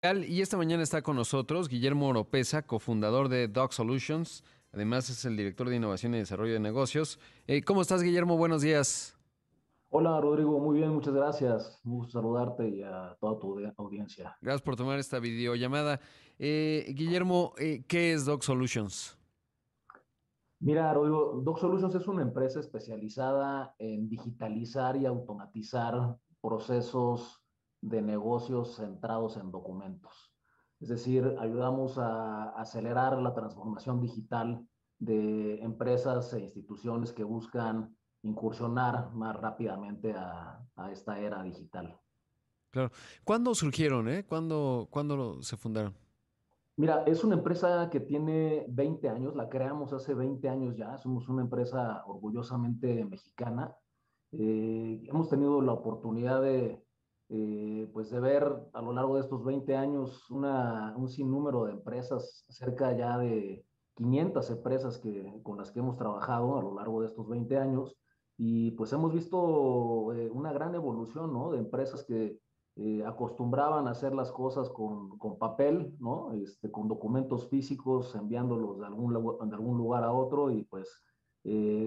Y esta mañana está con nosotros Guillermo Oropesa, cofundador de Doc Solutions. Además es el director de innovación y desarrollo de negocios. Eh, ¿Cómo estás, Guillermo? Buenos días. Hola, Rodrigo. Muy bien, muchas gracias. Un gusto saludarte y a toda tu audiencia. Gracias por tomar esta videollamada. Eh, Guillermo, eh, ¿qué es Doc Solutions? Mira, Rodrigo, Doc Solutions es una empresa especializada en digitalizar y automatizar procesos de negocios centrados en documentos. Es decir, ayudamos a acelerar la transformación digital de empresas e instituciones que buscan incursionar más rápidamente a, esta era digital. Claro. ¿Cuándo surgieron? Eh? ¿Cuándo, ¿Cuándo se fundaron? Mira, es una empresa que tiene 20 años, la creamos hace 20 años ya, somos una empresa orgullosamente mexicana. Eh, hemos tenido la oportunidad de, eh, pues de ver a lo largo de estos 20 años una, un sinnúmero de empresas, cerca ya de 500 empresas que, con las que hemos trabajado a lo largo de estos 20 años y pues hemos visto eh, una gran evolución, ¿no? De empresas que eh, acostumbraban a hacer las cosas con, con, papel, ¿no? Este, con documentos físicos, enviándolos de algún, de algún lugar a otro y pues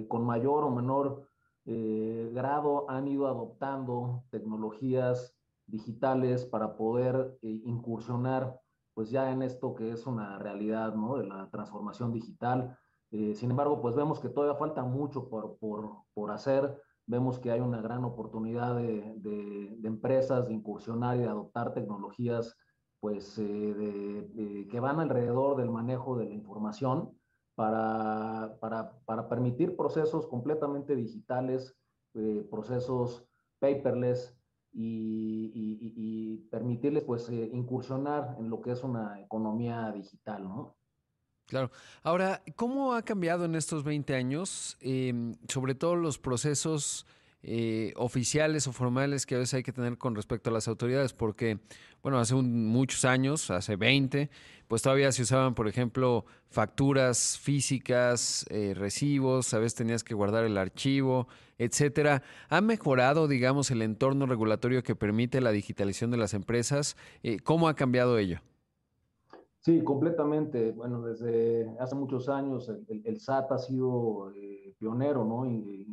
con mayor o menor eh, grado han ido adoptando tecnologías digitales para poder eh, incursionar pues ya en esto que es una realidad, ¿no? De la transformación digital. Eh, sin embargo, pues vemos que todavía falta mucho por, por, por hacer. Vemos que hay una gran oportunidad de, de, empresas de incursionar y de adoptar tecnologías pues de, que van alrededor del manejo de la información para, para, para permitir procesos completamente digitales, eh, procesos paperless y, permitirles pues eh, incursionar en lo que es una economía digital, ¿no? Claro. Ahora, ¿cómo ha cambiado en estos 20 años, eh, sobre todo los procesos eh, oficiales o formales que a veces hay que tener con respecto a las autoridades, porque, bueno, hace muchos años, hace 20, pues todavía se usaban, por ejemplo, facturas físicas, eh, recibos, a veces tenías que guardar el archivo, etcétera. ¿Ha mejorado, digamos, el entorno regulatorio que permite la digitalización de las empresas? Eh, ¿Cómo ha cambiado ello? Sí, completamente. Bueno, desde hace muchos años el, SAT ha sido eh, pionero, ¿no? Y,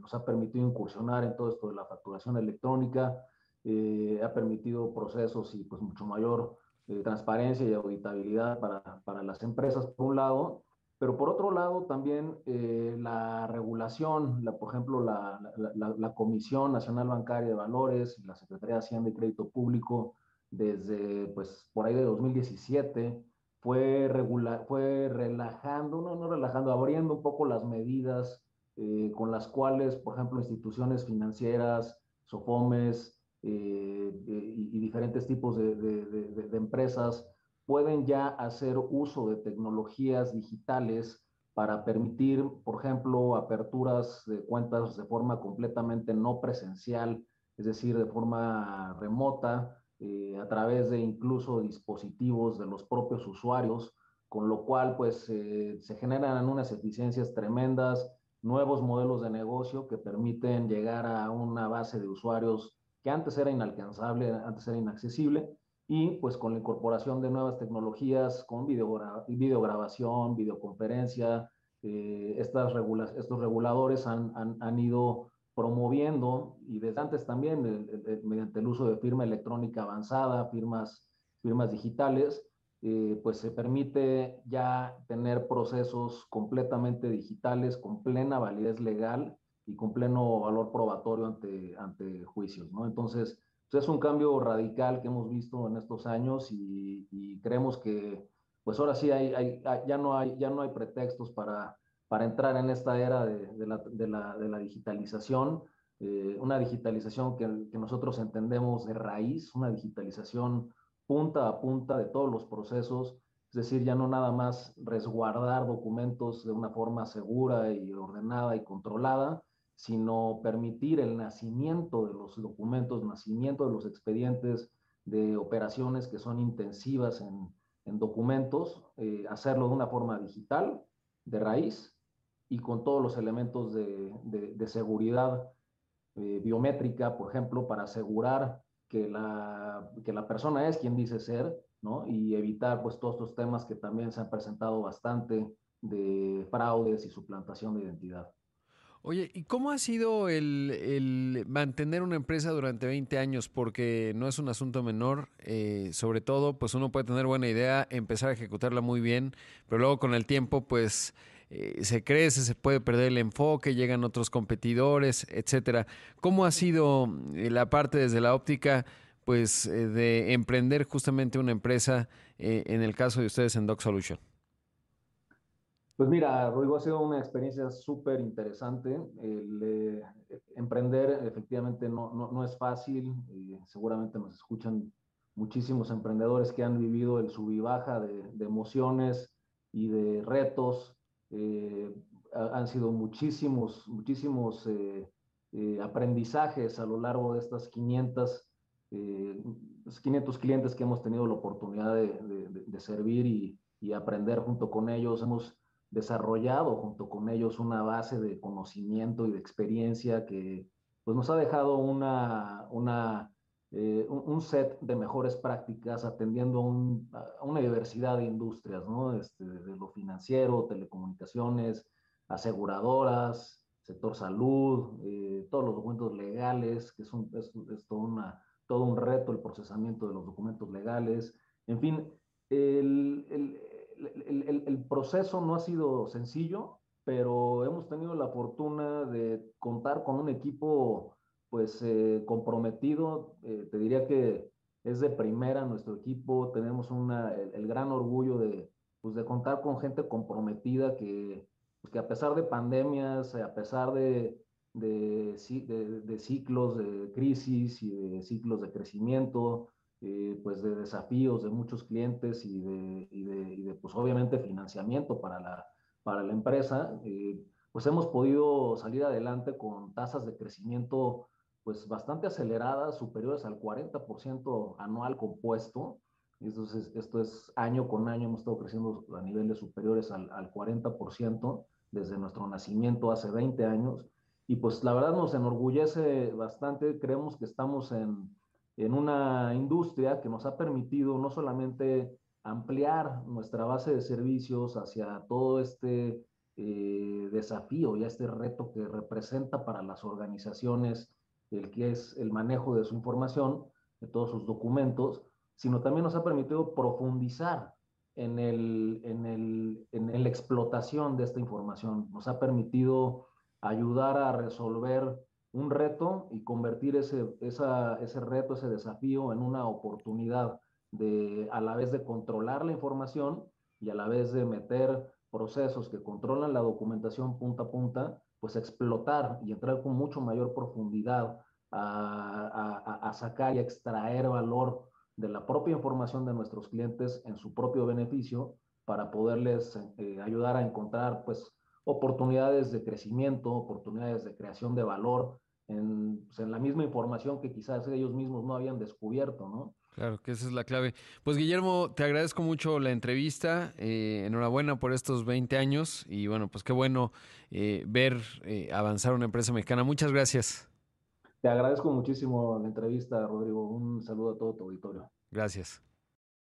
nos ha permitido incursionar en todo esto de la facturación electrónica, eh, ha permitido procesos y pues mucho mayor eh, transparencia y auditabilidad para, para, las empresas, por un lado, pero por otro lado también la regulación, la, por ejemplo, la, la, la Comisión Nacional Bancaria de Valores la Secretaría de Hacienda y Crédito Público, desde pues por ahí de 2017 fue, regular, fue relajando, no, no relajando, abriendo un poco las medidas eh, con las cuales, por ejemplo, instituciones financieras, SOFOMES eh, y, diferentes tipos de, de, de, empresas pueden ya hacer uso de tecnologías digitales para permitir, por ejemplo, aperturas de cuentas de forma completamente no presencial, es decir, de forma remota, eh, a través de incluso dispositivos de los propios usuarios, con lo cual pues eh, se generan unas eficiencias tremendas, nuevos modelos de negocio que permiten llegar a una base de usuarios que antes era inalcanzable, antes era inaccesible, y pues con la incorporación de nuevas tecnologías, con videogra videograbación, videoconferencia, eh, estos reguladores han, han, han ido promoviendo, y desde antes también, mediante el uso de firma electrónica avanzada, firmas, firmas digitales, eh, pues se permite ya tener procesos completamente digitales, con plena validez legal y con pleno valor probatorio ante, ante juicios, ¿no? Entonces, pues es un cambio radical que hemos visto en estos años y, y creemos que, pues ahora sí, hay, hay, ya, no hay, ya no hay pretextos para para entrar en esta era de, la, digitalización, eh, una digitalización que, nosotros entendemos de raíz, una digitalización punta a punta de todos los procesos, es decir, ya no nada más resguardar documentos de una forma segura y ordenada y controlada, sino permitir el nacimiento de los documentos, nacimiento de los expedientes de operaciones que son intensivas en, en documentos, eh, hacerlo de una forma digital, de raíz, y con todos los elementos de, de, seguridad eh, biométrica, por ejemplo, para asegurar que la, que la persona es quien dice ser, ¿no? Y evitar pues todos estos temas que también se han presentado bastante de fraudes y suplantación de identidad. Oye, ¿y cómo ha sido el, mantener una empresa durante 20 años? Porque no es un asunto menor, eh, sobre todo, pues uno puede tener buena idea, empezar a ejecutarla muy bien, pero luego con el tiempo, pues eh, se crece, se puede perder el enfoque, llegan otros competidores, etcétera. ¿Cómo ha sido eh, la parte desde la óptica, pues, de emprender justamente una empresa, en el caso de ustedes en Doc Solution? Pues mira, Rodrigo, ha sido una experiencia súper interesante. Eh, emprender efectivamente no, no, es fácil. seguramente nos escuchan muchísimos emprendedores que han vivido el sub y baja de, emociones y de retos. Eh, han sido muchísimos, muchísimos eh, aprendizajes a lo largo de estas 500, 500 clientes que hemos tenido la oportunidad de, de servir y, y aprender junto con ellos. Hemos desarrollado junto con ellos una base de conocimiento y de experiencia que pues, nos ha dejado una, una, eh, un set de mejores prácticas atendiendo a, una diversidad de industrias, ¿no? Este, de lo financiero, telecomunicaciones, aseguradoras, sector salud, eh, todos los documentos legales, que es, un, es, todo, una, todo un reto el procesamiento de los documentos legales. En fin, el, el el, el, proceso no ha sido sencillo, pero hemos tenido la fortuna de contar con un equipo pues eh, comprometido. Eh, te diría que es de primera nuestro equipo. Tenemos una, el, gran orgullo de, pues, de contar con gente comprometida que, pues, que a pesar de pandemias, a pesar de, de, ciclos de crisis y de ciclos de crecimiento, eh, pues de desafíos de muchos clientes y de, y de, pues obviamente financiamiento para la, para la empresa, pues hemos podido salir adelante con tasas de crecimiento pues bastante aceleradas, superiores al 40% anual compuesto. Entonces, esto es año con año, hemos estado creciendo a niveles superiores al, al 40% desde nuestro nacimiento hace 20 años. Y pues la verdad nos enorgullece bastante, creemos que estamos en, en una industria que nos ha permitido no solamente ampliar nuestra base de servicios hacia todo este eh, desafío y este reto que representa para las organizaciones el que es el manejo de su información, de todos sus documentos, sino también nos ha permitido profundizar en, el, en, el, en la explotación de esta información, nos ha permitido ayudar a resolver un reto y convertir ese, ese reto, ese desafío en una oportunidad de a la vez de controlar la información y a la vez de meter procesos que controlan la documentación punta a punta, pues explotar y entrar con mucho mayor profundidad a, sacar y extraer valor de la propia información de nuestros clientes en su propio beneficio para poderles eh, ayudar a encontrar pues oportunidades de crecimiento, oportunidades de creación de valor en, pues, en, la misma información que quizás ellos mismos no habían descubierto, ¿no? Claro, que esa es la clave. Pues Guillermo, te agradezco mucho la entrevista. Eh, enhorabuena por estos 20 años y bueno, pues qué bueno eh, ver eh, avanzar una empresa mexicana. Muchas gracias. Te agradezco muchísimo la entrevista, Rodrigo. Un saludo a todo tu auditorio. Gracias.